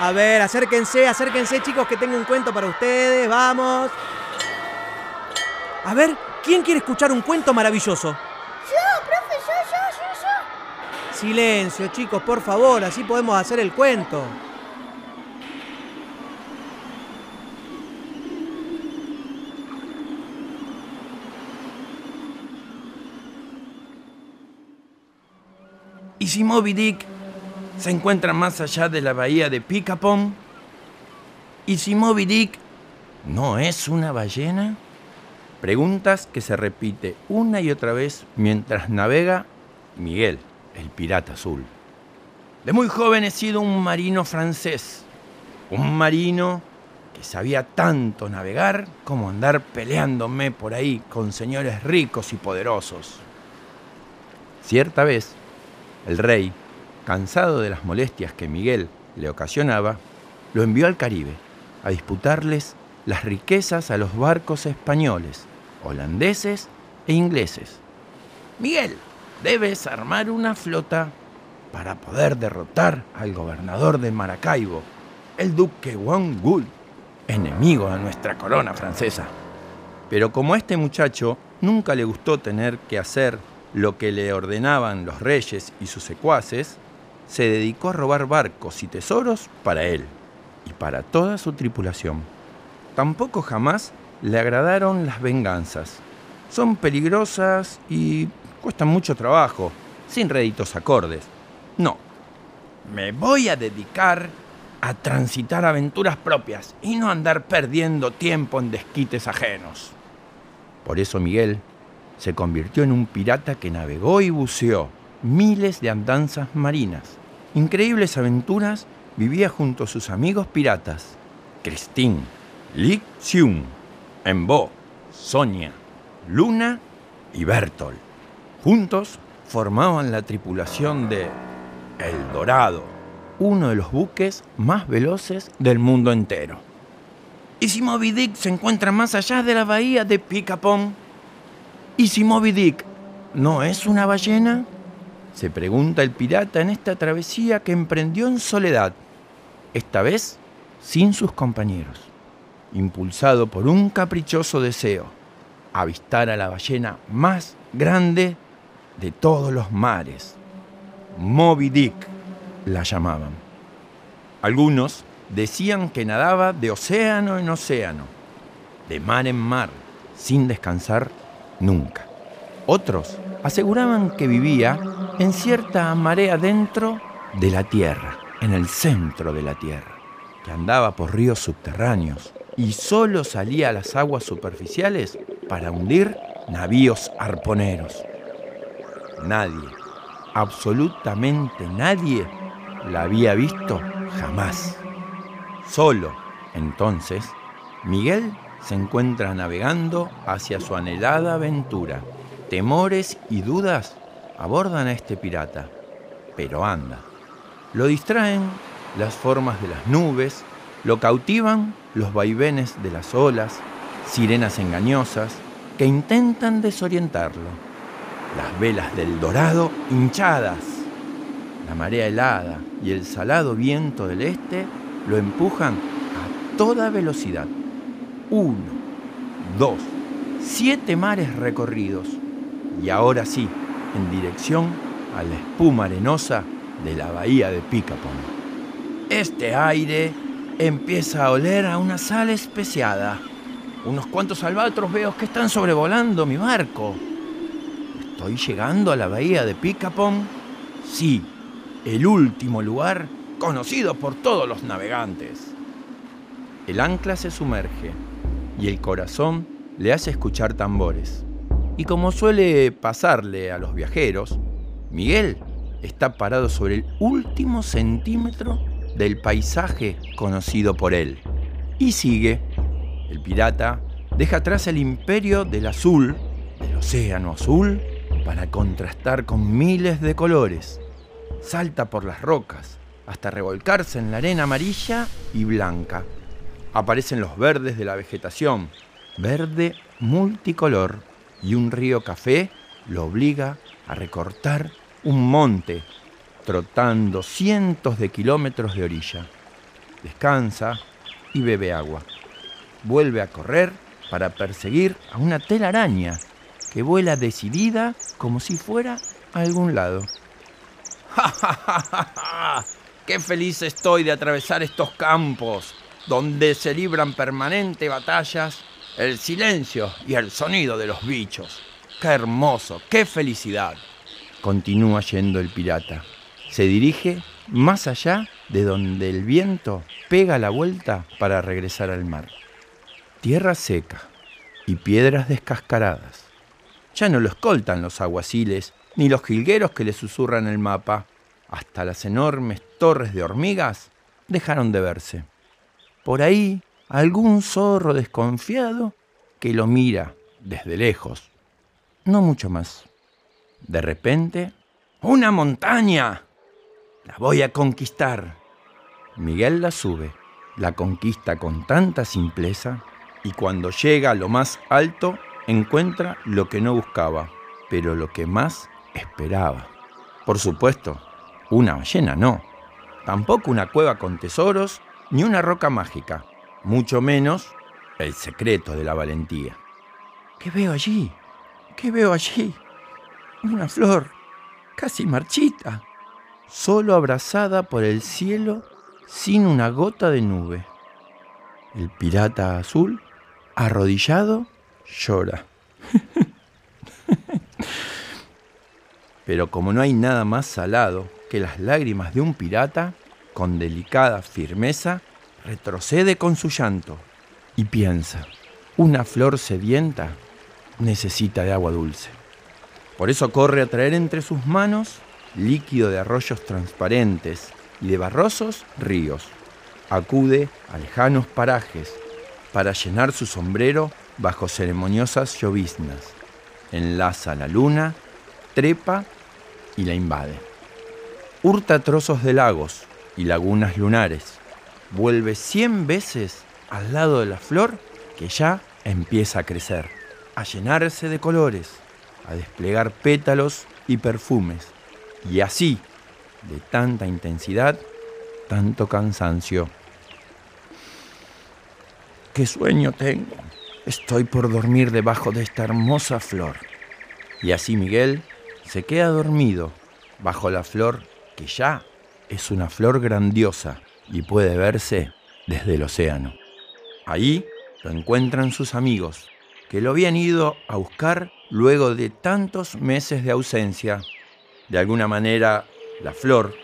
A ver, acérquense, acérquense chicos que tengo un cuento para ustedes, vamos. A ver, ¿quién quiere escuchar un cuento maravilloso? Yo, profe, yo, yo, yo, yo. Silencio chicos, por favor, así podemos hacer el cuento. ¿Y si Moby Dick se encuentra más allá de la bahía de Picapom? ¿Y si Moby Dick no es una ballena? Preguntas que se repite una y otra vez mientras navega Miguel, el pirata azul. De muy joven he sido un marino francés, un marino que sabía tanto navegar como andar peleándome por ahí con señores ricos y poderosos. Cierta vez, el rey, cansado de las molestias que Miguel le ocasionaba, lo envió al Caribe a disputarles las riquezas a los barcos españoles, holandeses e ingleses. Miguel, debes armar una flota para poder derrotar al gobernador de Maracaibo, el duque Juan Gould, enemigo de nuestra corona francesa. Pero como a este muchacho nunca le gustó tener que hacer lo que le ordenaban los reyes y sus secuaces, se dedicó a robar barcos y tesoros para él y para toda su tripulación. Tampoco jamás le agradaron las venganzas. Son peligrosas y cuestan mucho trabajo, sin réditos acordes. No, me voy a dedicar a transitar aventuras propias y no andar perdiendo tiempo en desquites ajenos. Por eso Miguel se convirtió en un pirata que navegó y buceó miles de andanzas marinas. Increíbles aventuras vivía junto a sus amigos piratas, Christine, Li Xiun, Embo, Sonia, Luna y Bertol. Juntos formaban la tripulación de El Dorado, uno de los buques más veloces del mundo entero. ¿Y si Moby Dick se encuentra más allá de la bahía de Picapón? ¿Y si Moby Dick no es una ballena? Se pregunta el pirata en esta travesía que emprendió en soledad, esta vez sin sus compañeros, impulsado por un caprichoso deseo, avistar a la ballena más grande de todos los mares. Moby Dick la llamaban. Algunos decían que nadaba de océano en océano, de mar en mar, sin descansar nunca. Otros aseguraban que vivía en cierta marea dentro de la tierra, en el centro de la tierra, que andaba por ríos subterráneos y solo salía a las aguas superficiales para hundir navíos arponeros. Nadie, absolutamente nadie, la había visto jamás. Solo, entonces, Miguel se encuentra navegando hacia su anhelada aventura. Temores y dudas abordan a este pirata, pero anda. Lo distraen las formas de las nubes, lo cautivan los vaivenes de las olas, sirenas engañosas que intentan desorientarlo. Las velas del dorado hinchadas, la marea helada y el salado viento del este lo empujan a toda velocidad uno, dos, siete mares recorridos y ahora sí, en dirección a la espuma arenosa de la bahía de Picapón. Este aire empieza a oler a una sal especiada. Unos cuantos albatros veo que están sobrevolando mi barco. ¿Estoy llegando a la bahía de Picapón? Sí, el último lugar conocido por todos los navegantes. El ancla se sumerge y el corazón le hace escuchar tambores. Y como suele pasarle a los viajeros, Miguel está parado sobre el último centímetro del paisaje conocido por él. Y sigue. El pirata deja atrás el imperio del azul, del océano azul, para contrastar con miles de colores. Salta por las rocas hasta revolcarse en la arena amarilla y blanca aparecen los verdes de la vegetación, verde multicolor, y un río café lo obliga a recortar un monte, trotando cientos de kilómetros de orilla. descansa y bebe agua. Vuelve a correr para perseguir a una telaraña que vuela decidida como si fuera a algún lado. ¡Ja, ja, ja, ja! ¡Qué feliz estoy de atravesar estos campos donde se libran permanente batallas, el silencio y el sonido de los bichos! ¡Qué hermoso! ¡Qué felicidad! Continúa yendo el pirata. Se dirige más allá de donde el viento pega la vuelta para regresar al mar. Tierra seca y piedras descascaradas. Ya no lo escoltan los aguaciles ni los jilgueros que le susurran el mapa. Hasta las enormes torres de hormigas dejaron de verse. Por ahí, algún zorro desconfiado que lo mira desde lejos. No mucho más. De repente, ¡una montaña! La voy a conquistar. Miguel la sube, la conquista con tanta simpleza y cuando llega a lo más alto encuentra lo que no buscaba, pero lo que más esperaba. Por supuesto, una ballena no, tampoco una cueva con tesoros ni una roca mágica, mucho menos el secreto de la valentía. ¿Qué veo allí? ¿Qué veo allí? Una flor, casi marchita, solo abrazada por el cielo sin una gota de nube. El pirata azul, arrodillado, llora. Pero como no hay nada más salado que las lágrimas de un pirata, con delicada firmeza, retrocede con su llanto y piensa, una flor sedienta necesita de agua dulce. Por eso corre a traer entre sus manos líquido de arroyos transparentes y de barrosos ríos. Acude a lejanos parajes para llenar su sombrero bajo ceremoniosas lloviznas. Enlaza la luna, trepa y la invade. Hurta trozos de lagos y lagunas lunares. Vuelve cien veces al lado de la flor que ya empieza a crecer, a llenarse de colores, a desplegar pétalos y perfumes. Y así, de tanta intensidad, tanto cansancio. ¿Qué sueño tengo? Estoy por dormir debajo de esta hermosa flor. Y así Miguel se queda dormido bajo la flor que ya es una flor grandiosa y puede verse desde el océano. Ahí lo encuentran sus amigos, que lo habían ido a buscar luego de tantos meses de ausencia. De alguna manera, la flor,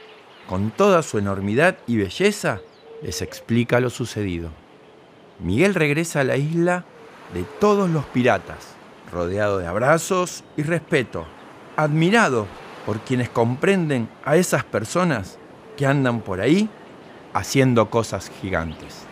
con toda su enormidad y belleza, les explica lo sucedido. Miguel regresa a la isla de todos los piratas, rodeado de abrazos y respeto, admirado por quienes comprenden a esas personas que andan por ahí haciendo cosas gigantes.